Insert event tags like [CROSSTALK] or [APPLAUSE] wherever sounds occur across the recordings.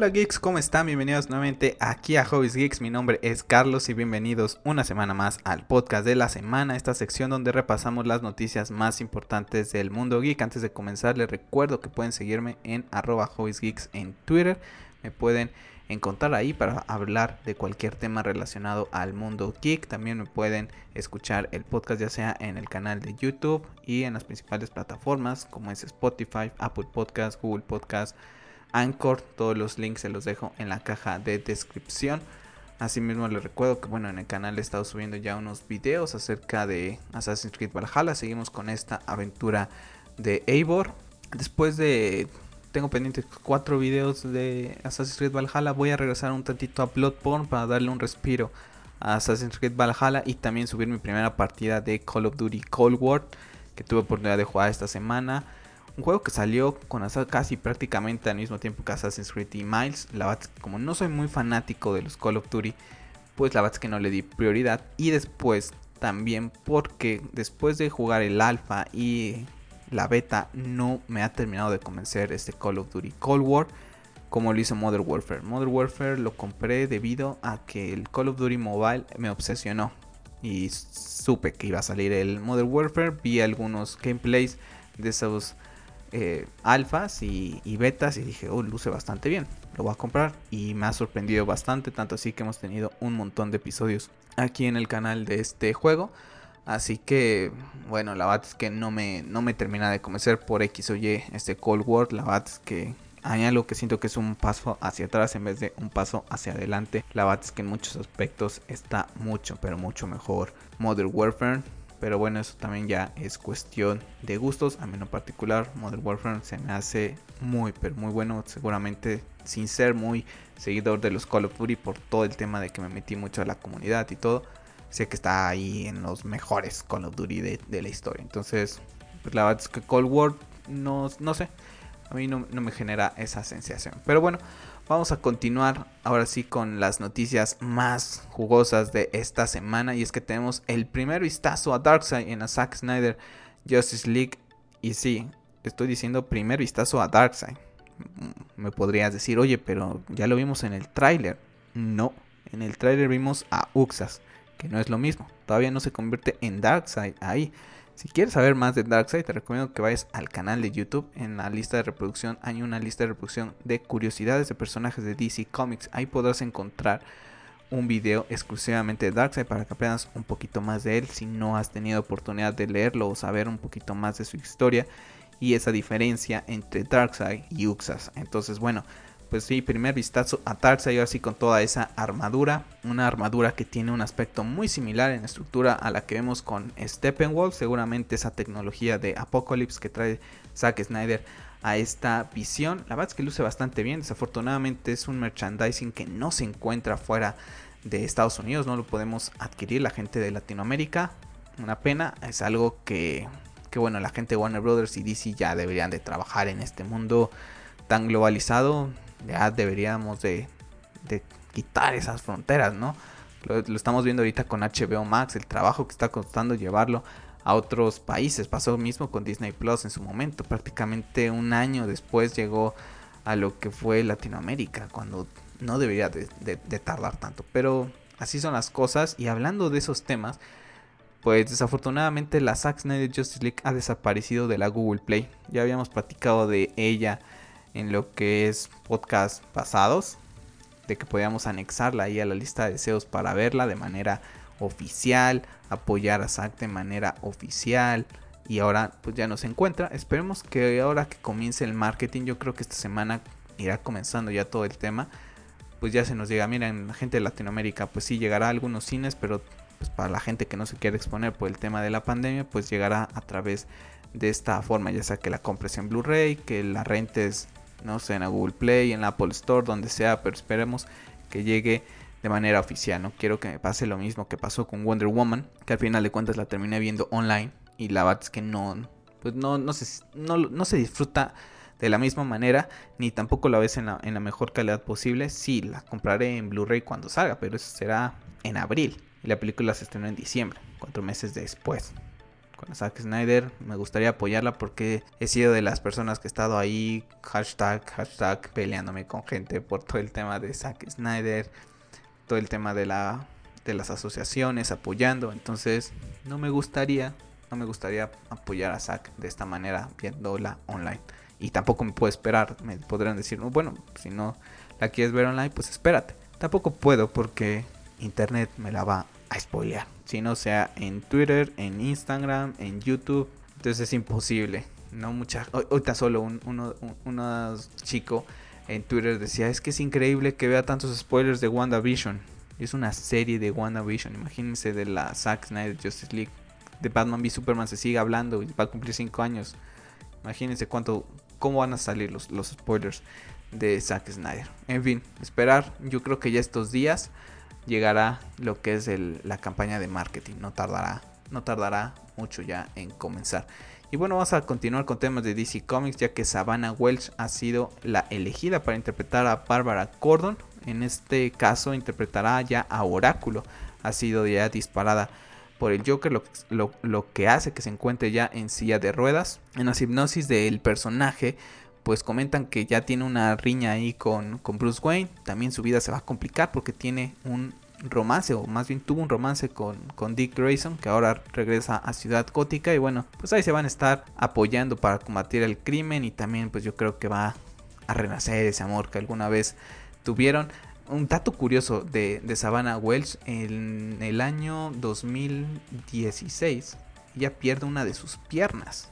Hola geeks, ¿cómo están? Bienvenidos nuevamente aquí a Hobbies Geeks. Mi nombre es Carlos y bienvenidos una semana más al podcast de la semana, esta sección donde repasamos las noticias más importantes del mundo geek. Antes de comenzar les recuerdo que pueden seguirme en arroba Geeks en Twitter. Me pueden encontrar ahí para hablar de cualquier tema relacionado al mundo geek. También me pueden escuchar el podcast ya sea en el canal de YouTube y en las principales plataformas como es Spotify, Apple Podcast, Google Podcast Anchor. Todos los links se los dejo en la caja de descripción. Asimismo les recuerdo que bueno en el canal he estado subiendo ya unos videos acerca de Assassin's Creed Valhalla. Seguimos con esta aventura de Eivor. Después de tengo pendientes cuatro videos de Assassin's Creed Valhalla. Voy a regresar un tantito a Bloodborne para darle un respiro a Assassin's Creed Valhalla y también subir mi primera partida de Call of Duty Cold War que tuve oportunidad de jugar esta semana. Un juego que salió con casi prácticamente al mismo tiempo que Assassin's Creed y Miles. La verdad, como no soy muy fanático de los Call of Duty, pues la verdad es que no le di prioridad. Y después también porque después de jugar el alfa y la beta no me ha terminado de convencer este Call of Duty Cold War como lo hizo Modern Warfare. Modern Warfare lo compré debido a que el Call of Duty Mobile me obsesionó y supe que iba a salir el Modern Warfare. Vi algunos gameplays de esos eh, alfas y, betas y dije, oh, luce bastante bien, lo voy a comprar y me ha sorprendido bastante, tanto así que hemos tenido un montón de episodios aquí en el canal de este juego. Así que, bueno, la verdad es que no me, no me termina de convencer por X o Y este Cold War. La verdad es que algo que siento que es un paso hacia atrás en vez de un paso hacia adelante. La verdad es que en muchos aspectos está mucho, pero mucho mejor Modern Warfare. Pero bueno, eso también ya es cuestión de gustos. A mí en particular, Modern Warfare se me hace muy, pero muy bueno. Seguramente sin ser muy seguidor de los Call of Duty por todo el tema de que me metí mucho a la comunidad y todo. Sé que está ahí en los mejores Call of Duty de, la historia. Entonces, pues la verdad es que Cold War no, no sé. A mí no, no me genera esa sensación. Pero bueno, Vamos a continuar ahora sí con las noticias más jugosas de esta semana. Y es que tenemos el primer vistazo a Darkseid en la Zack Snyder Justice League. Y sí, estoy diciendo primer vistazo a Darkseid. Mm, me podrías decir, oye, pero ya lo vimos en el tráiler. No, en el tráiler vimos a Uxas, que no es lo mismo. Todavía no se convierte en Darkseid ahí. Si quieres saber más de Darkseid, te recomiendo que vayas al canal de YouTube. En la lista de reproducción hay una lista de reproducción de curiosidades de personajes de DC Comics. Ahí podrás encontrar un video exclusivamente de Darkseid para que aprendas un poquito más de él si no has tenido oportunidad de leerlo o saber un poquito más de su historia y esa diferencia entre Darkseid y Uxas. Entonces, bueno, pues sí, primer vistazo a Darkseid así con toda esa armadura, una armadura que tiene un aspecto muy similar en estructura a la que vemos con Steppenwolf, seguramente esa tecnología de Apocalypse que trae Zack Snyder a esta visión, la verdad es que luce bastante bien, desafortunadamente es un merchandising que no se encuentra fuera de Estados Unidos, no lo podemos adquirir la gente de Latinoamérica, una pena, es algo que, que bueno, la gente de Warner Brothers y DC ya deberían de trabajar en este mundo tan globalizado, ya deberíamos de, quitar esas fronteras, ¿no? Lo, estamos viendo ahorita con HBO Max, el trabajo que está costando llevarlo a otros países. Pasó mismo con Disney Plus en su momento. Prácticamente un año después llegó a lo que fue Latinoamérica, cuando no debería de, tardar tanto. Pero así son las cosas. Y hablando de esos temas, pues desafortunadamente la Zack Snyder Justice League ha desaparecido de la Google Play. Ya habíamos platicado de ella en lo que es podcast pasados, de que podíamos anexarla ahí a la lista de deseos para verla de manera oficial, apoyar a Zack de manera oficial y ahora pues ya no se encuentra. Esperemos que ahora que comience el marketing, yo creo que esta semana irá comenzando ya todo el tema. Pues ya se nos llega, miren, la gente de Latinoamérica, pues sí llegará a algunos cines, pero pues para la gente que no se quiere exponer por el tema de la pandemia, pues llegará a través de esta forma, ya sea que la compres en Blu-ray, que la rentes no sé, en la Google Play, en la Apple Store, donde sea, pero esperemos que llegue de manera oficial. No quiero que me pase lo mismo que pasó con Wonder Woman, que al final de cuentas la terminé viendo online y la verdad es que no, pues no, no, se, no, se disfruta de la misma manera, ni tampoco la ves en la, en la mejor calidad posible. Sí, la compraré en Blu-ray cuando salga, pero eso será en abril. Y la película se estrenó en diciembre, cuatro meses después. Con Zack Snyder. Me gustaría apoyarla porque he sido de las personas que he estado ahí, hashtag, hashtag, peleándome con gente por todo el tema de Zack Snyder, todo el tema de, la, de las asociaciones, apoyando. Entonces, no me gustaría, no me gustaría apoyar a Zack de esta manera viéndola online. Y tampoco me puedo esperar, me podrán decir, bueno, si no la quieres ver online, pues espérate. Tampoco puedo porque internet me la va a spoilear. Si no sea en Twitter, en Instagram, en YouTube. Entonces es imposible. No mucha. Ahorita solo un, uno, chico en Twitter decía: Es que es increíble que vea tantos spoilers de WandaVision. Es una serie de WandaVision. Imagínense de la Zack Snyder Justice League. De Batman v Superman se sigue hablando y va a cumplir 5 años. Imagínense cuánto. cómo van a salir los, los spoilers de Zack Snyder. En fin, esperar. Yo creo que ya estos días llegará lo que es la campaña de marketing. No tardará, no tardará mucho ya en comenzar. Y bueno, vamos a continuar con temas de DC Comics, ya que Savannah Welch ha sido la elegida para interpretar a Barbara Gordon. En este caso interpretará ya a Oráculo. Ha sido ya disparada por el Joker, lo, lo que hace que se encuentre ya en silla de ruedas. En la hipnosis del personaje, pues comentan que ya tiene una riña ahí con, con, Bruce Wayne. También su vida se va a complicar porque tiene un romance, o más bien tuvo un romance con, con Dick Grayson, que ahora regresa a Ciudad Gótica. Y bueno, pues ahí se van a estar apoyando para combatir el crimen. Y también, pues yo creo que va a renacer ese amor que alguna vez tuvieron. Un dato curioso de, de Savannah Welch, en el año 2016, ella pierde una de sus piernas.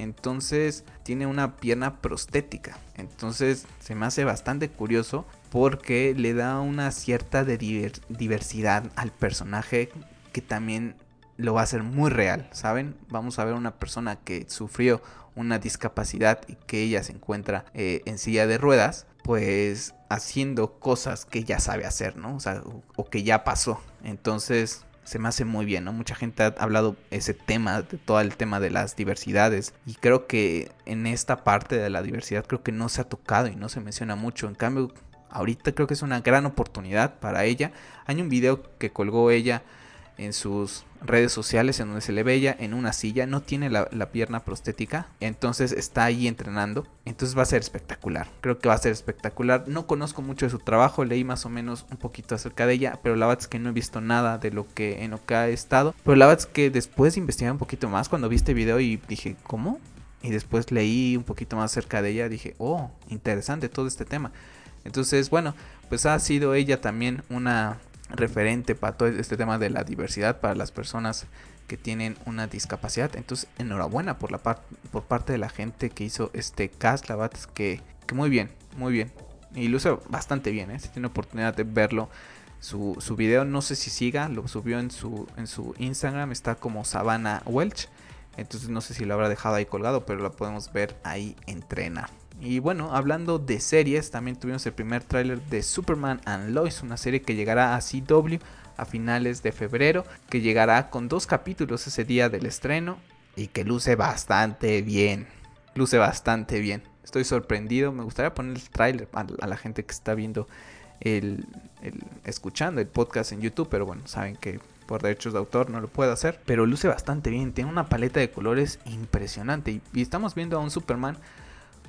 Entonces tiene una pierna prostética. Entonces se me hace bastante curioso porque le da una cierta diversidad al personaje que también lo va a hacer muy real, ¿saben? Vamos a ver una persona que sufrió una discapacidad y que ella se encuentra eh, en silla de ruedas, pues haciendo cosas que ya sabe hacer, ¿no? O sea, o que ya pasó. Entonces se me hace muy bien, ¿no? Mucha gente ha hablado ese tema, de todo el tema de las diversidades. Y creo que en esta parte de la diversidad creo que no se ha tocado y no se menciona mucho. En cambio, ahorita creo que es una gran oportunidad para ella. Hay un video que colgó ella en sus redes sociales en donde se le ve ella en una silla, no tiene la, pierna prostética, entonces está ahí entrenando, entonces va a ser espectacular, creo que va a ser espectacular, no conozco mucho de su trabajo, leí más o menos un poquito acerca de ella, pero la verdad es que no he visto nada de lo que en lo que ha estado, pero la verdad es que después de investigar un poquito más, cuando vi este video y dije, ¿cómo? Y después leí un poquito más acerca de ella, dije, oh, interesante todo este tema. Entonces, bueno, pues ha sido ella también una referente para todo este tema de la diversidad para las personas que tienen una discapacidad. Entonces, enhorabuena por la por parte de la gente que hizo este cast, la verdad que, que muy bien, muy bien. Y luce bastante bien, ¿eh? si tiene oportunidad de verlo. Su, su video, no sé si siga, lo subió en su, en su Instagram, está como Savannah Welch. Entonces no sé si lo habrá dejado ahí colgado, pero lo podemos ver ahí entrenar. Y bueno, hablando de series, también tuvimos el primer tráiler de Superman and Lois, una serie que llegará a CW a finales de febrero, que llegará con dos capítulos ese día del estreno y que luce bastante bien. Luce bastante bien. Estoy sorprendido, me gustaría poner el tráiler a, la gente que está viendo el, escuchando el podcast en YouTube, pero bueno, saben que por derechos de autor no lo puedo hacer, pero luce bastante bien, tiene una paleta de colores impresionante y, y estamos viendo a un Superman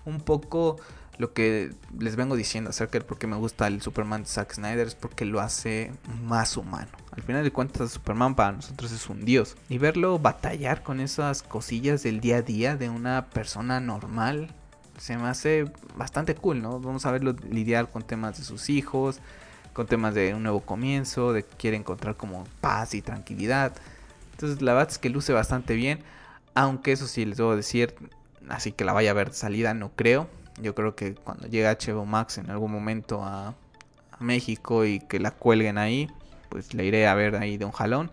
un poco lo que les vengo diciendo acerca de por qué me gusta el Superman de Zack Snyder es porque lo hace más humano. Al final de cuentas, Superman para nosotros es un dios. Y verlo batallar con esas cosillas del día a día de una persona normal se me hace bastante cool, ¿no? Vamos a verlo lidiar con temas de sus hijos, con temas de un nuevo comienzo, de que quiere encontrar como paz y tranquilidad. Entonces, la verdad es que luce bastante bien. Aunque eso sí, les debo decir, así que la vaya a ver salida, no creo. Yo creo que cuando llegue HBO Max en algún momento a, México y que la cuelguen ahí, pues le iré a ver ahí de un jalón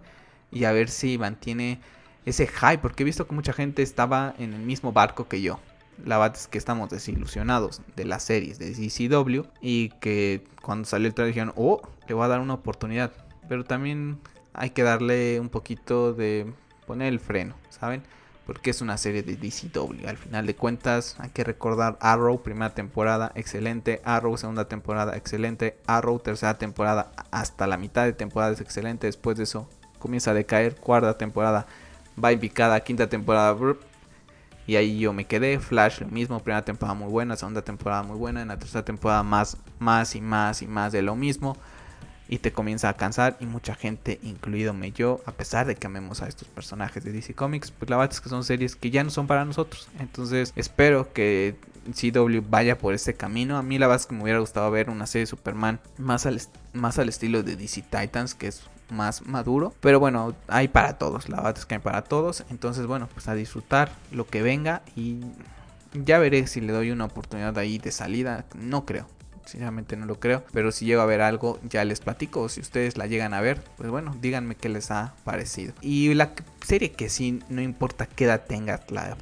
y a ver si mantiene ese hype, porque he visto que mucha gente estaba en el mismo barco que yo. La verdad es que estamos desilusionados de las series de DCW y que cuando salió el trailer dijeron, oh, le voy a dar una oportunidad. Pero también hay que darle un poquito de poner el freno, ¿saben? Porque es una serie de DCW. Al final de cuentas, hay que recordar Arrow, primera temporada, excelente. Arrow, segunda temporada, excelente. Arrow, tercera temporada, hasta la mitad de temporada es excelente. Después de eso, comienza a decaer. Cuarta temporada, va picada, quinta temporada. Y ahí yo me quedé. Flash, lo mismo. Primera temporada muy buena, segunda temporada muy buena. En la tercera temporada más, más y más y más de lo mismo y te comienza a cansar y mucha gente, incluidome yo, a pesar de que amemos a estos personajes de DC Comics, pues la verdad es que son series que ya no son para nosotros. Entonces espero que CW vaya por este camino. A mí la verdad es que me hubiera gustado ver una serie de Superman más al, más al estilo de DC Titans, que es más maduro. Pero bueno, hay para todos, la verdad es que hay para todos. Entonces bueno, pues a disfrutar lo que venga y ya veré si le doy una oportunidad ahí de salida. No creo. Sinceramente no lo creo. Pero si llego a ver algo, ya les platico. O si ustedes la llegan a ver, pues bueno, díganme qué les ha parecido. Y la serie que sí, no importa qué edad tengas, la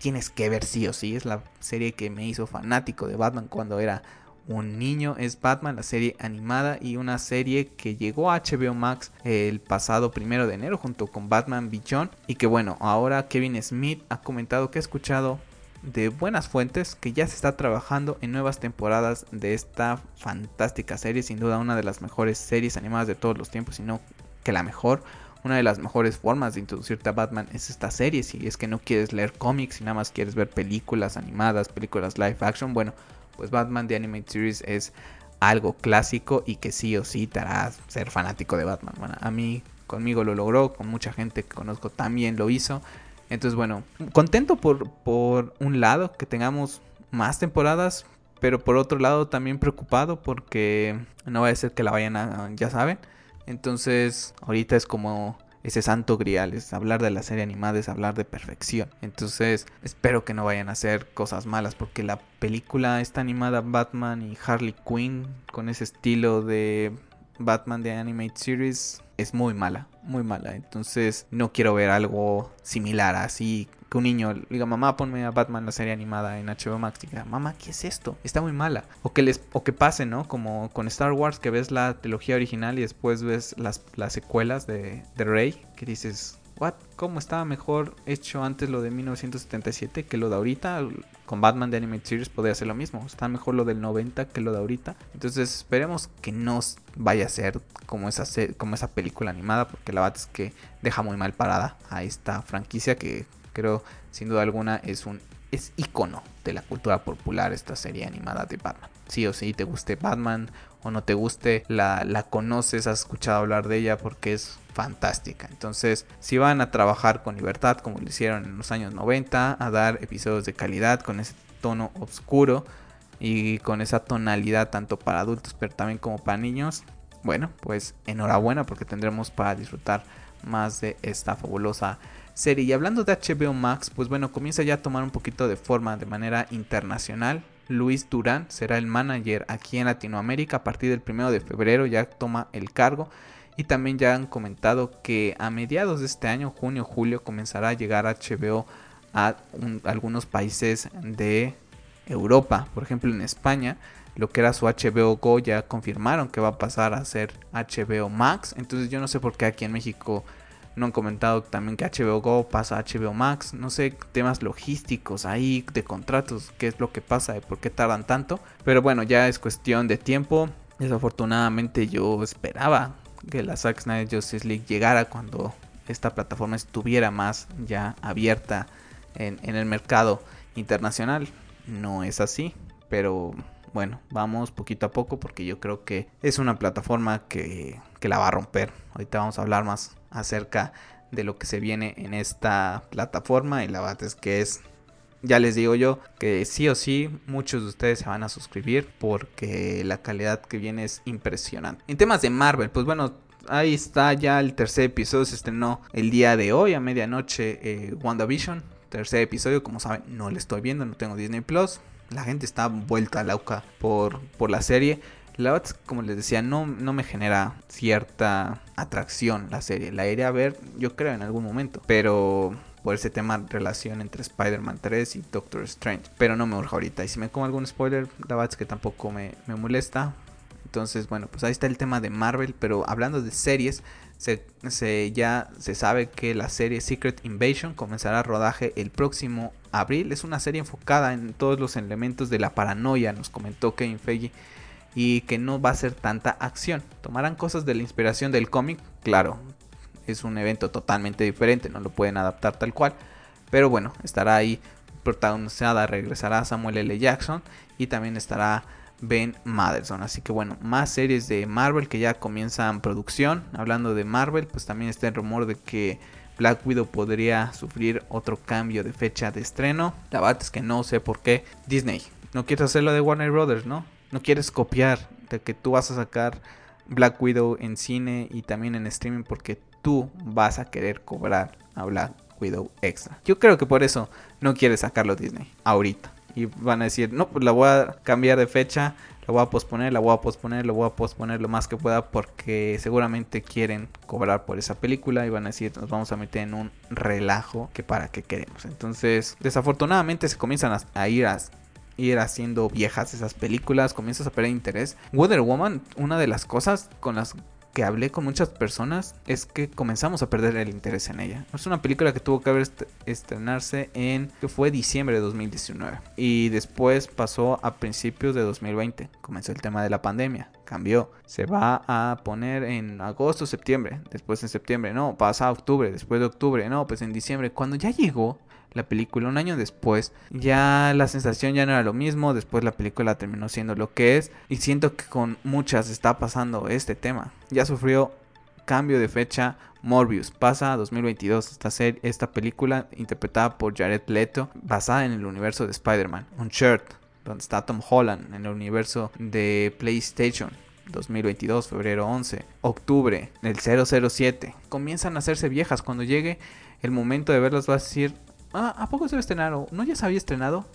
tienes que ver sí o sí. Es la serie que me hizo fanático de Batman cuando era un niño. Es Batman, la serie animada y una serie que llegó a HBO Max el pasado primero de enero junto con Batman Beyond. Y que bueno, ahora Kevin Smith ha comentado que ha escuchado de buenas fuentes que ya se está trabajando en nuevas temporadas de esta fantástica serie, sin duda una de las mejores series animadas de todos los tiempos, sino que la mejor. Una de las mejores formas de introducirte a Batman es esta serie. Si es que no quieres leer cómics y nada más quieres ver películas animadas, películas live action, bueno, pues Batman The Animated Series es algo clásico y que sí o sí te hará ser fanático de Batman. Bueno, a mí, conmigo lo logró, con mucha gente que conozco también lo hizo. Entonces, bueno, contento por, por un lado que tengamos más temporadas, pero por otro lado también preocupado porque no va a ser que la vayan a, ya saben. Entonces, ahorita es como ese santo grial, es hablar de la serie animada, es hablar de perfección. Entonces, espero que no vayan a hacer cosas malas porque la película está animada Batman y Harley Quinn con ese estilo de Batman de Animated Series es muy mala, muy mala. Entonces no quiero ver algo similar así. Que un niño diga, mamá, ponme a Batman la serie animada en HBO Max. Diga, mamá, ¿qué es esto? Está muy mala. O que, les, o que pase, ¿no? Como con Star Wars, que ves la trilogía original y después ves las, las secuelas de, de Rey. Que dices, what? ¿Cómo estaba mejor hecho antes lo de 1977 que lo de ahorita? Con Batman de Animated Series podría ser lo mismo. Está mejor lo del 90 que lo de ahorita. Entonces esperemos que no vaya a ser como esa, como esa película animada. Porque la verdad es que deja muy mal parada a esta franquicia que creo sin duda alguna es un es icono de la cultura popular esta serie animada de Batman. Sí o sí, te guste Batman o no te guste, la, la conoces, has escuchado hablar de ella porque es fantástica. Entonces, si van a trabajar con libertad como lo hicieron en los años 90, a dar episodios de calidad con ese tono oscuro y con esa tonalidad tanto para adultos pero también como para niños, bueno, pues enhorabuena porque tendremos para disfrutar más de esta fabulosa serie. Y hablando de HBO Max, pues bueno, comienza ya a tomar un poquito de forma de manera internacional. Luis Durán será el manager aquí en Latinoamérica a partir del primero de febrero, ya toma el cargo. Y también ya han comentado que a mediados de este año, junio, julio, comenzará a llegar HBO a algunos países de Europa. Por ejemplo, en España, lo que era su HBO Go ya confirmaron que va a pasar a ser HBO Max. Entonces yo no sé por qué aquí en México no han comentado también que HBO Go pasa a HBO Max. No sé, temas logísticos ahí, de contratos, qué es lo que pasa y por qué tardan tanto. Pero bueno, ya es cuestión de tiempo. Desafortunadamente yo esperaba que la Zack Snyder Justice League llegara cuando esta plataforma estuviera más ya abierta en, el mercado internacional. No es así, pero bueno, vamos poquito a poco porque yo creo que es una plataforma que, que, la va a romper. Ahorita vamos a hablar más acerca de lo que se viene en esta plataforma y la verdad es que es ya les digo yo que sí o sí muchos de ustedes se van a suscribir porque la calidad que viene es impresionante. En temas de Marvel, pues bueno, ahí está ya el tercer episodio, se estrenó el día de hoy a medianoche eh, WandaVision. Tercer episodio, como saben, no le estoy viendo, no tengo Disney Plus. La gente está vuelta a la por, por la serie. La verdad, como les decía, no, no me genera cierta atracción la serie. La iré a ver, yo creo, en algún momento. Pero por ese tema relación entre Spider-Man 3 y Doctor Strange. Pero no me urge ahorita. Y si me como algún spoiler, la verdad es que tampoco me, molesta. Entonces, bueno, pues ahí está el tema de Marvel. Pero hablando de series, se, ya se sabe que la serie Secret Invasion comenzará rodaje el próximo abril. Es una serie enfocada en todos los elementos de la paranoia, nos comentó Kevin Feige. Y que no va a ser tanta acción. Tomarán cosas de la inspiración del cómic, claro, es un evento totalmente diferente, no lo pueden adaptar tal cual. Pero bueno, estará ahí protagonizada, regresará Samuel L. Jackson y también estará Ben Maderson. Así que bueno, más series de Marvel que ya comienzan producción. Hablando de Marvel, pues también está el rumor de que Black Widow podría sufrir otro cambio de fecha de estreno. La verdad es que no sé por qué. Disney, no quieres hacerlo de Warner Brothers, ¿no? No quieres copiar de que tú vas a sacar Black Widow en cine y también en streaming porque tú vas a querer cobrar a Black Widow extra. Yo creo que por eso no quiere sacarlo Disney ahorita. Y van a decir, no, pues la voy a cambiar de fecha, la voy a posponer, la voy a posponer, la voy a posponer lo más que pueda porque seguramente quieren cobrar por esa película y van a decir, nos vamos a meter en un relajo que para qué queremos. Entonces, desafortunadamente se comienzan a ir a ir haciendo viejas esas películas, comienzas a perder interés. Wonder Woman, una de las cosas con las que hablé con muchas personas es que comenzamos a perder el interés en ella. Es una película que tuvo que haber estrenarse en que fue diciembre de 2019 y después pasó a principios de 2020. Comenzó el tema de la pandemia, cambió. Se va a poner en agosto, septiembre, después en septiembre, no, pasa a octubre, después de octubre, no, pues en diciembre. Cuando ya llegó la película. Un año después ya la sensación ya no era lo mismo, después la película terminó siendo lo que es y siento que con muchas está pasando este tema. Ya sufrió cambio de fecha Morbius pasa a 2022 esta serie, esta película interpretada por Jared Leto basada en el universo de Spider-Man. Un shirt donde está Tom Holland en el universo de PlayStation 2022, febrero 11, octubre, el 007. Comienzan a hacerse viejas. Cuando llegue el momento de verlas, vas a decir, ah, ¿a poco se va a estrenar? ¿No ya se había estrenado?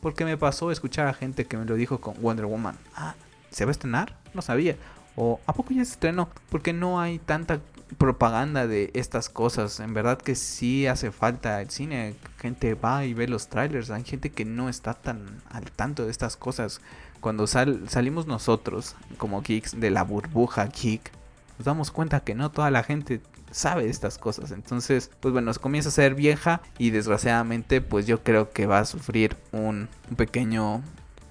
Porque me pasó escuchar a gente que me lo dijo con Wonder Woman. Ah, ¿se va a estrenar? No sabía. O ¿a poco ya se estrenó? Porque no hay tanta propaganda de estas cosas. En verdad que sí hace falta el cine. Gente va y ve los trailers. Hay gente que no está tan al tanto de estas cosas. Cuando salimos nosotros como geeks de la burbuja geek, nos damos cuenta que no toda la gente sabe estas cosas. Entonces, pues bueno, comienza a ser vieja y desgraciadamente pues yo creo que va a sufrir un, pequeño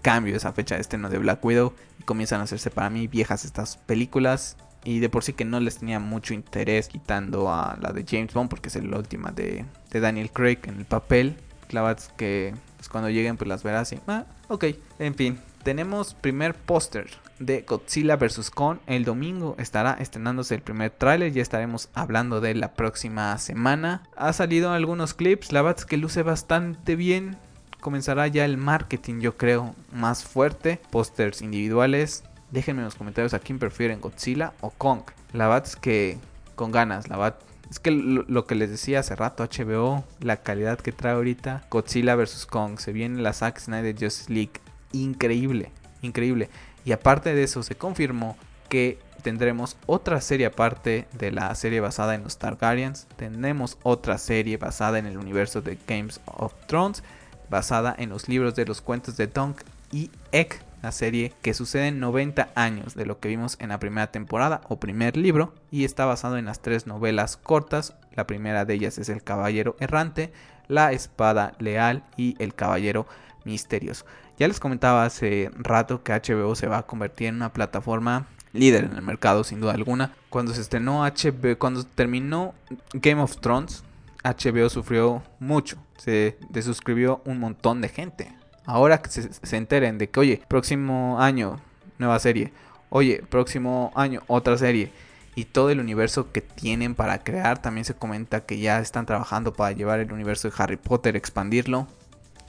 cambio esa fecha de estreno de Black Widow y comienzan a hacerse para mí viejas estas películas y de por sí que no les tenía mucho interés quitando a la de James Bond porque es la última de, de Daniel Craig en el papel. Es que pues, cuando lleguen pues las verás y ah, ok, en fin, tenemos primer póster de Godzilla vs. Kong. El domingo estará estrenándose el primer tráiler. Ya estaremos hablando de la próxima semana. Ha salido algunos clips. La verdad es que luce bastante bien. Comenzará ya el marketing, yo creo, más fuerte. Pósters individuales. Déjenme en los comentarios a quién prefieren, Godzilla o Kong. La verdad que con ganas. La verdad es que lo, que les decía hace rato, HBO, la calidad que trae ahorita, Godzilla vs. Kong, se viene la Zack Snyder Justice League, increíble, increíble. Y aparte de eso, se confirmó que tendremos otra serie aparte de la serie basada en los Targaryens. Tenemos otra serie basada en el universo de Games of Thrones, basada en los libros de los cuentos de Dunk y Egg, la serie que sucede en 90 años de lo que vimos en la primera temporada o primer libro y está basado en las tres novelas cortas. La primera de ellas es El Caballero Errante, La Espada Leal y El Caballero Misterioso. Ya les comentaba hace rato que HBO se va a convertir en una plataforma líder en el mercado sin duda alguna. Cuando se estrenó HBO, cuando terminó Game of Thrones, HBO sufrió mucho. Se desuscribió un montón de gente. Ahora que se, se enteren de que, oye, próximo año, nueva serie. Oye, próximo año, otra serie y todo el universo que tienen para crear. También se comenta que ya están trabajando para llevar el universo de Harry Potter, expandirlo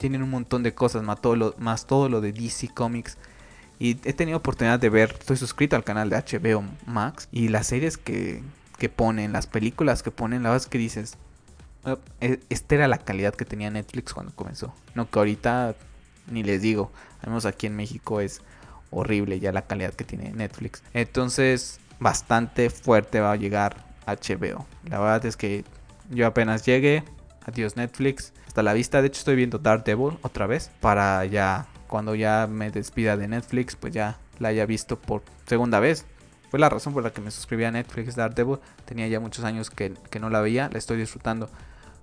tienen un montón de cosas, más todo lo, más todo lo de DC Comics. Y he tenido oportunidad de ver, estoy suscrito al canal de HBO Max y las series que, que ponen, las películas que ponen, la verdad es que dices, oh, e, esta era la calidad que tenía Netflix cuando comenzó. No que ahorita ni les digo, al menos aquí en México es horrible ya la calidad que tiene Netflix. Entonces, bastante fuerte va a llegar HBO. La verdad es que yo apenas llegué, adiós Netflix, hasta la vista. De hecho, estoy viendo Daredevil otra vez para ya cuando ya me despida de Netflix, pues ya la haya visto por segunda vez. Fue la razón por la que me suscribí a Netflix Daredevil. Tenía ya muchos años que, no la veía. La estoy disfrutando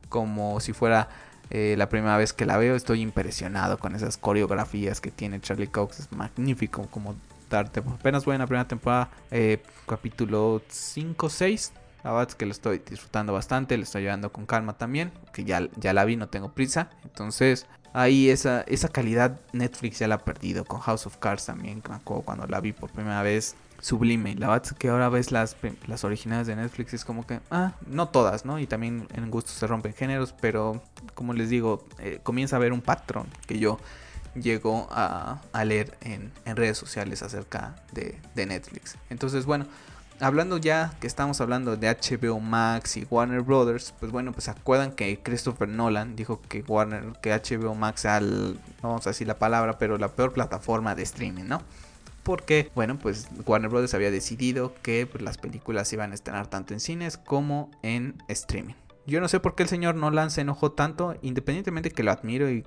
como si fuera eh, la primera vez que la veo. Estoy impresionado con esas coreografías que tiene Charlie Cox. Es magnífico como Daredevil. Apenas voy en la primera temporada, eh, capítulo 5, 6 La verdad que lo estoy disfrutando bastante, lo estoy llevando con calma también, que ya, ya la vi, no tengo prisa. Entonces, ahí esa, esa calidad Netflix ya la ha perdido. Con House of Cards también, cuando la vi por primera vez, sublime. La verdad que ahora ves las, las originales de Netflix es como que, ah, no todas, ¿no? Y también en gusto se rompen géneros, pero como les digo, eh, comienza a haber un patrón que yo llego a, leer en, redes sociales acerca de, de Netflix. Entonces, bueno, hablando ya que estamos hablando de HBO Max y Warner Brothers, pues bueno, pues acuerdan que Christopher Nolan dijo que Warner, que HBO Max no vamos a decir la palabra, pero la peor plataforma de streaming, ¿no? Porque, bueno, pues Warner Brothers había decidido que pues, las películas iban a estrenar tanto en cines como en streaming. Yo no sé por qué el señor Nolan se enojó tanto, independientemente que lo admiro y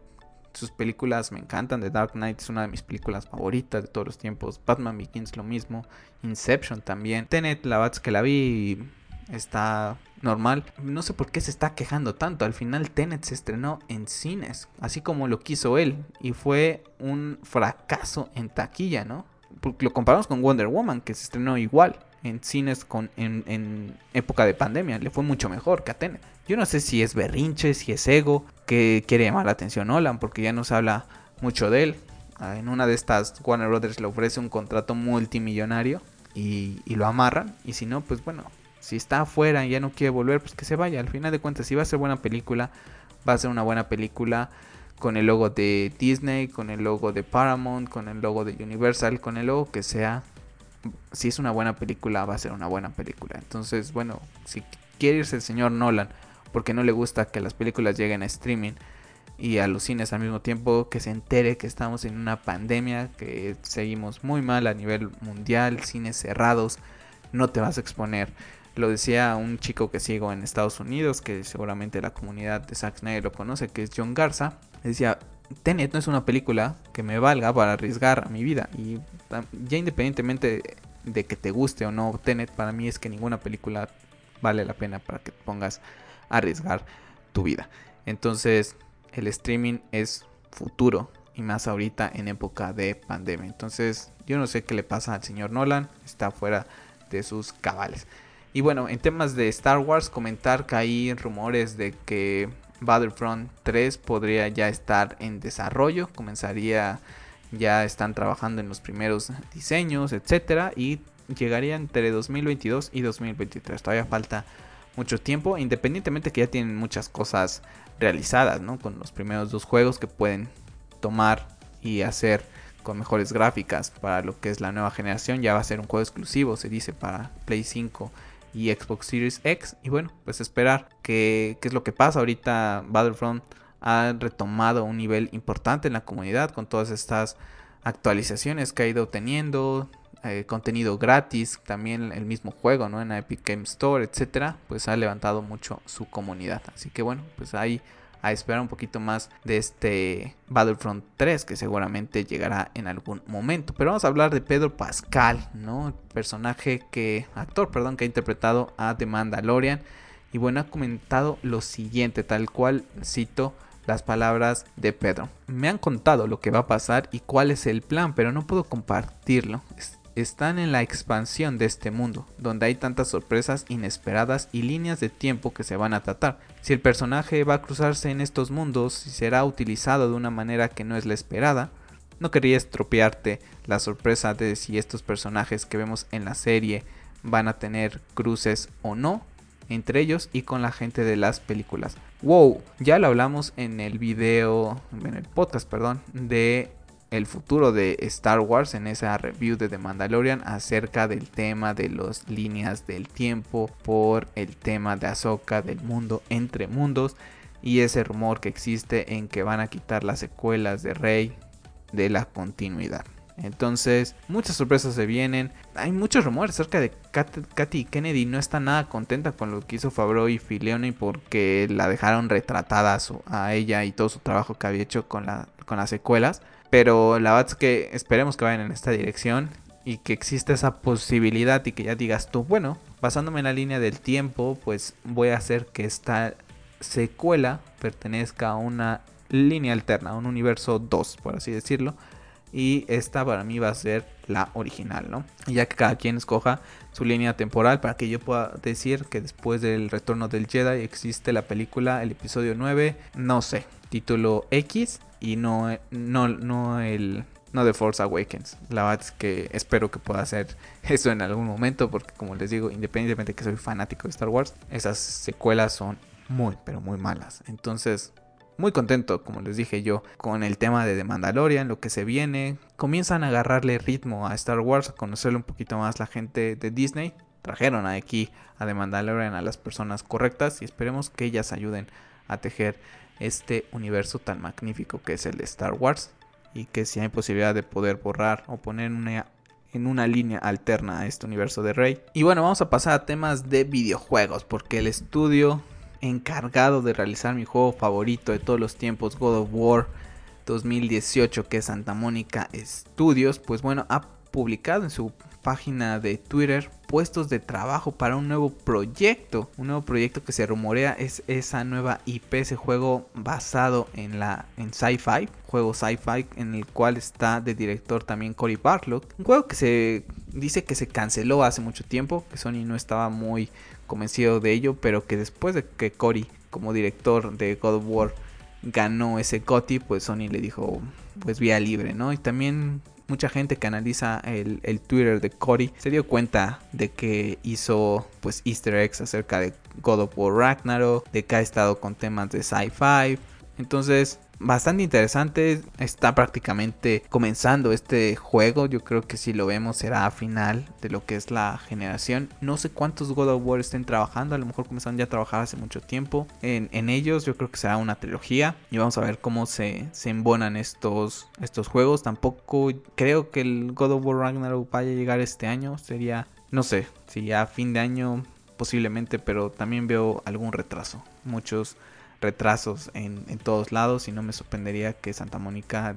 sus películas me encantan. The Dark Knight es una de mis películas favoritas de todos los tiempos. Batman Begins lo mismo. Inception también. Tenet, la verdad que la vi está normal. No sé por qué se está quejando tanto. Al final Tenet se estrenó en cines, así como lo quiso él. Y fue un fracaso en taquilla, ¿no? Porque lo comparamos con Wonder Woman, que se estrenó igual en cines con, en, en época de pandemia. Le fue mucho mejor que a Tenet. Yo no sé si es berrinche, si es ego, que quiere llamar la atención Nolan, porque ya no se habla mucho de él. Ah, en una de estas, Warner Brothers le ofrece un contrato multimillonario y, lo amarran. Y si no, pues bueno, si está afuera y ya no quiere volver, pues que se vaya. Al final de cuentas, si va a ser buena película, va a ser una buena película con el logo de Disney, con el logo de Paramount, con el logo de Universal, con el logo que sea. Si es una buena película, va a ser una buena película. Entonces, bueno, si quiere irse el señor Nolan porque no le gusta que las películas lleguen a streaming y a los cines al mismo tiempo, que se entere que estamos en una pandemia, que seguimos muy mal a nivel mundial, cines cerrados, no te vas a exponer. Lo decía un chico que sigo en Estados Unidos, que seguramente la comunidad de Zack Snyder lo conoce, que es John Garza. Decía, Tenet no es una película que me valga para arriesgar mi vida. Y ya independientemente de que te guste o no Tenet, para mí es que ninguna película vale la pena para que pongas arriesgar tu vida. Entonces, el streaming es futuro y más ahorita en época de pandemia. Entonces, yo no sé qué le pasa al señor Nolan, está fuera de sus cabales. Y bueno, en temas de Star Wars, comentar que hay rumores de que Battlefront 3 podría ya estar en desarrollo, comenzaría ya están trabajando en los primeros diseños, etcétera, y llegaría entre 2022 y 2023. Todavía falta mucho tiempo, independientemente que ya tienen muchas cosas realizadas, ¿no? Con los primeros dos juegos que pueden tomar y hacer con mejores gráficas para lo que es la nueva generación. Ya va a ser un juego exclusivo, se dice, para Play 5 y Xbox Series X. Y bueno, pues esperar qué, es lo que pasa. Ahorita Battlefront ha retomado un nivel importante en la comunidad con todas estas actualizaciones que ha ido teniendo, eh, contenido gratis, también el mismo juego, ¿no? En Epic Game Store, etcétera, pues ha levantado mucho su comunidad. Así que bueno, pues ahí a esperar un poquito más de este Battlefront 3 que seguramente llegará en algún momento. Pero vamos a hablar de Pedro Pascal, ¿no? Personaje que, actor, perdón, que ha interpretado a The Mandalorian. Y bueno, ha comentado lo siguiente, tal cual cito las palabras de Pedro. Me han contado lo que va a pasar y cuál es el plan, pero no puedo compartirlo están en la expansión de este mundo, donde hay tantas sorpresas inesperadas y líneas de tiempo que se van a tratar. Si el personaje va a cruzarse en estos mundos y será utilizado de una manera que no es la esperada, no quería estropearte la sorpresa de si estos personajes que vemos en la serie van a tener cruces o no entre ellos y con la gente de las películas. Wow, ya lo hablamos en el video, en el podcast, perdón, de el futuro de Star Wars en esa review de The Mandalorian acerca del tema de las líneas del tiempo por el tema de Ahsoka del mundo entre mundos y ese rumor que existe en que van a quitar las secuelas de Rey de la continuidad. Entonces, muchas sorpresas se vienen. Hay muchos rumores acerca de Katy Kennedy. No está nada contenta con lo que hizo Favreau y Filoni porque la dejaron retratada a, ella y todo su trabajo que había hecho con, la, con las secuelas. Pero la verdad es que esperemos que vayan en esta dirección y que exista esa posibilidad y que ya digas tú, bueno, basándome en la línea del tiempo, pues voy a hacer que esta secuela pertenezca a una línea alterna, a un universo 2, por así decirlo. y esta para mí va a ser la original, ¿no? Ya que cada quien escoja su línea temporal para que yo pueda decir que después del retorno del Jedi existe la película, el episodio 9, no sé, título X y no, no, no el... No de Force Awakens. La verdad es que espero que pueda hacer [LAUGHS] eso en algún momento. Porque como les digo, independientemente de que soy fanático de Star Wars, esas secuelas son muy, pero muy malas. Entonces, muy contento, como les dije yo, con el tema de The Mandalorian, lo que se viene. Comienzan a agarrarle ritmo a Star Wars, a conocerlo un poquito más la gente de Disney. Trajeron aquí a The Mandalorian a las personas correctas y esperemos que ellas ayuden a tejer este universo tan magnífico que es el de Star Wars y que si hay posibilidad de poder borrar o poner una, en una línea alterna a este universo de Rey. Y bueno, vamos a pasar a temas de videojuegos porque el estudio encargado de realizar mi juego favorito de todos los tiempos, God of War 2018, que es Santa Mónica Studios, pues bueno, ha publicado en su página de Twitter puestos de trabajo para un nuevo proyecto. Un nuevo proyecto que se rumorea es esa nueva IP, ese juego basado en la en sci-fi, juego sci-fi en el cual está de director también Cory Barlog. Un juego que se dice que se canceló hace mucho tiempo, que Sony no estaba muy convencido de ello, pero que después de que Cory como director de God of War ganó ese GOTY, pues Sony le dijo pues vía libre, ¿no? Y también mucha gente que analiza el, Twitter de Cory se dio cuenta de que hizo pues easter eggs acerca de God of War Ragnarok, de que ha estado con temas de sci-fi. Entonces bastante interesante. Está prácticamente comenzando este juego. Yo creo que si lo vemos será a final de lo que es la generación. No sé cuántos God of War estén trabajando. A lo mejor comenzaron ya a trabajar hace mucho tiempo en, ellos. Yo creo que será una trilogía. Y vamos a ver cómo se, se embonan estos, estos juegos. Tampoco creo que el God of War Ragnarok vaya a llegar este año. Sería, no sé, si ya a fin de año posiblemente. Pero también veo algún retraso. Muchos retrasos en, todos lados y no me sorprendería que Santa Mónica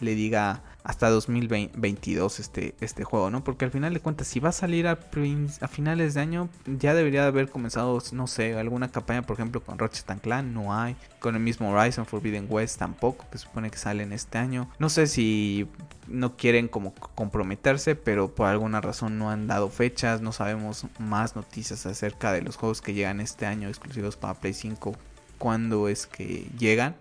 le diga hasta 2022 este, este juego, ¿no? Porque al final de cuentas, si va a salir a, finales de año, ya debería de haber comenzado, no sé, alguna campaña, por ejemplo, con Ratchet Clan, no hay. Con el mismo Horizon Forbidden West tampoco, que supone que sale en este año. No sé si no quieren como comprometerse, pero por alguna razón no han dado fechas, no sabemos más noticias acerca de los juegos que llegan este año exclusivos para Play 5 cuándo es que llegan.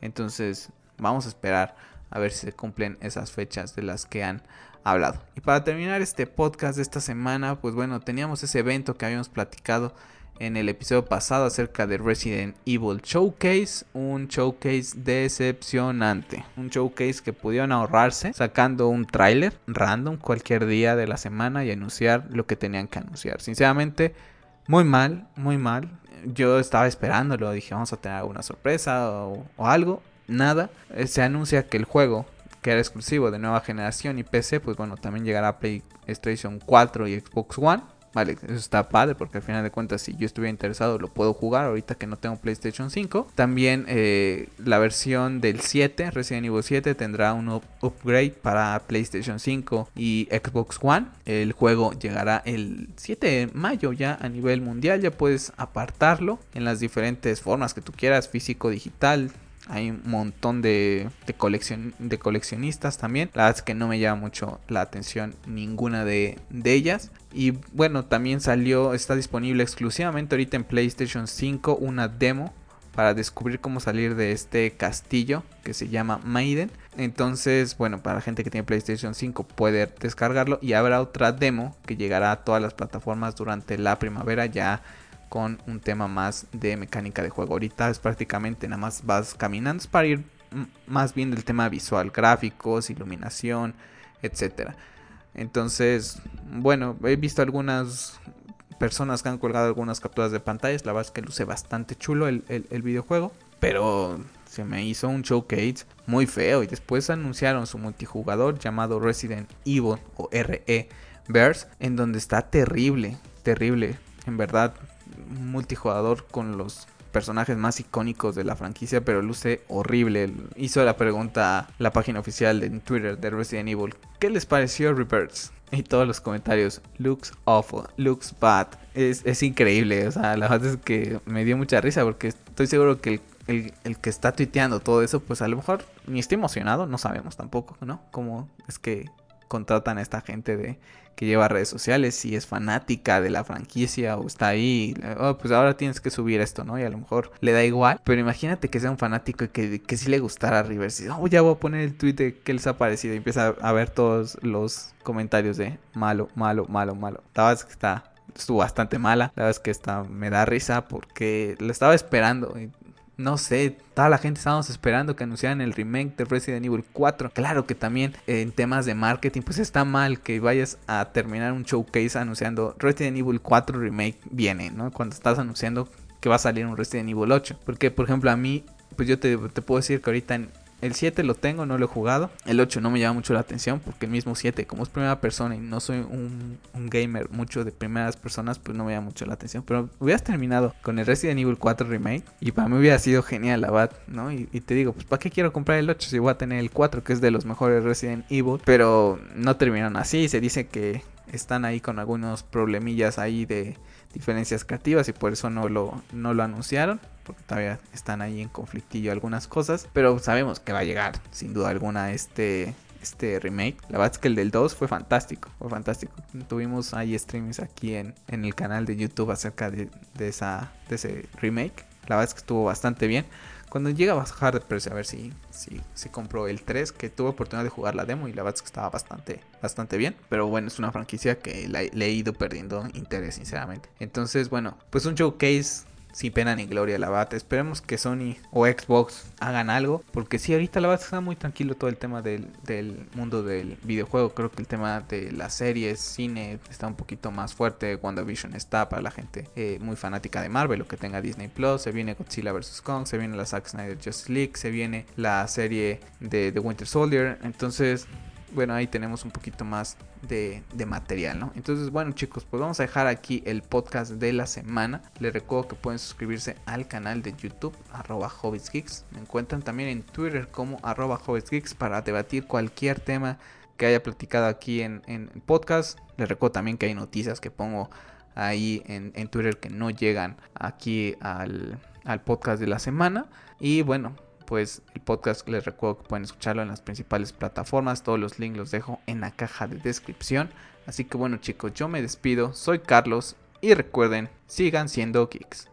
Entonces vamos a esperar a ver si se cumplen esas fechas de las que han hablado. Y para terminar este podcast de esta semana, pues bueno, teníamos ese evento que habíamos platicado en el episodio pasado acerca de Resident Evil Showcase, un showcase decepcionante, un showcase que pudieron ahorrarse sacando un tráiler random cualquier día de la semana y anunciar lo que tenían que anunciar. Sinceramente, muy mal, muy mal yo estaba esperándolo, dije vamos a tener alguna sorpresa o, algo, nada. Eh, se anuncia que el juego, que era exclusivo de nueva generación y PC, pues bueno, también llegará a PlayStation 4 y Xbox One. Vale, eso está padre porque al final de cuentas si yo estuviera interesado lo puedo jugar ahorita que no tengo PlayStation 5. También eh, la versión del 7, Resident Evil 7, tendrá un upgrade para PlayStation 5 y Xbox One. El juego llegará el 7 de mayo ya a nivel mundial. Ya puedes apartarlo en las diferentes formas que tú quieras, físico, digital, hay un montón de, de, de coleccionistas también. La verdad es que no me llama mucho la atención ninguna de, de, ellas. Y bueno, también salió, está disponible exclusivamente ahorita en PlayStation 5 una demo para descubrir cómo salir de este castillo que se llama Maiden. Entonces, bueno, para la gente que tiene PlayStation 5 puede descargarlo y habrá otra demo que llegará a todas las plataformas durante la primavera ya con un tema más de mecánica de juego. Ahorita es prácticamente nada más vas caminando para ir más bien del tema visual, gráficos, iluminación, etcétera. Entonces, bueno, he visto algunas personas que han colgado algunas capturas de pantallas. La verdad es que luce bastante chulo el, el videojuego. Pero se me hizo un showcase muy feo. Y después anunciaron su multijugador llamado Resident Evil o RE Verse. En donde está terrible, terrible. En verdad, multijugador con los personajes más icónicos de la franquicia, pero luce horrible. Hizo la pregunta a la página oficial de Twitter de Resident Evil. ¿Qué les pareció Rebirths? Y todos los comentarios, looks awful, looks bad. Es, es increíble, o sea, la verdad es que me dio mucha risa porque estoy seguro que el el, el, que está tuiteando todo eso, pues a lo mejor ni está emocionado, no sabemos tampoco, ¿no? Cómo es que contratan a esta gente de que lleva redes sociales, si es fanática de la franquicia o está ahí, oh, pues ahora tienes que subir esto, ¿no? Y a lo mejor le da igual, pero imagínate que sea un fanático y que, que sí le gustara River, si, oh, ya voy a poner el tweet de que les ha parecido y empieza a ver todos los comentarios de malo, malo, malo, malo. La verdad es que está estuvo bastante mala. La verdad es que está, me da risa porque lo estaba esperando no sé, toda la gente estábamos esperando que anunciaran el remake de Resident Evil 4. Claro que también en temas de marketing, pues está mal que vayas a terminar un showcase anunciando Resident Evil 4 remake viene, ¿no? Cuando estás anunciando que va a salir un Resident Evil 8. Porque, por ejemplo, a mí, pues yo te, puedo decir que ahorita en, el 7 lo tengo, no lo he jugado. El 8 no me llama mucho la atención porque el mismo 7, como es primera persona y no soy un, gamer mucho de primeras personas, pues no me llama mucho la atención. Pero hubieras terminado con el Resident Evil 4 Remake y para mí hubiera sido genial la bat, ¿no? Y, te digo, pues ¿para qué quiero comprar el 8 si voy a tener el 4 que es de los mejores Resident Evil? Pero no terminaron así, se dice que están ahí con algunos problemillas ahí de diferencias creativas y por eso no lo, no lo anunciaron porque todavía están ahí en conflictillo algunas cosas, pero sabemos que va a llegar sin duda alguna este este remake. La verdad es que el del 2 fue fantástico, fue fantástico. Tuvimos ahí streams aquí en, en el canal de YouTube acerca de, de, esa, de ese remake. La verdad es que estuvo bastante bien. Cuando llega a bajar de a ver si, si, compro el 3, que tuve oportunidad de jugar la demo y la verdad es que estaba bastante, bastante bien. Pero bueno, es una franquicia que le he ido perdiendo interés, sinceramente. Entonces, bueno, pues un showcase sin pena ni gloria la bata. Esperemos que Sony o Xbox hagan algo. Porque si ahorita la bata está muy tranquilo todo el tema del, mundo del videojuego. Creo que el tema de las series, cine, está un poquito más fuerte. WandaVision está para la gente eh, muy fanática de Marvel o que tenga Disney Plus. Se viene Godzilla vs. Kong, se viene la Zack Snyder Justice League, se viene la serie de The Winter Soldier. Entonces bueno, ahí tenemos un poquito más de, material, ¿no? Entonces, bueno chicos, pues vamos a dejar aquí el podcast de la semana. Les recuerdo que pueden suscribirse al canal de YouTube, arroba Geeks. Me encuentran también en Twitter como arroba Geeks para debatir cualquier tema que haya platicado aquí en, en podcast. Les recuerdo también que hay noticias que pongo ahí en, en Twitter que no llegan aquí al, al podcast de la semana. Y bueno, pues el podcast les recuerdo que pueden escucharlo en las principales plataformas. Todos los links los dejo en la caja de descripción. Así que bueno chicos, yo me despido. Soy Carlos y recuerden, sigan siendo geeks.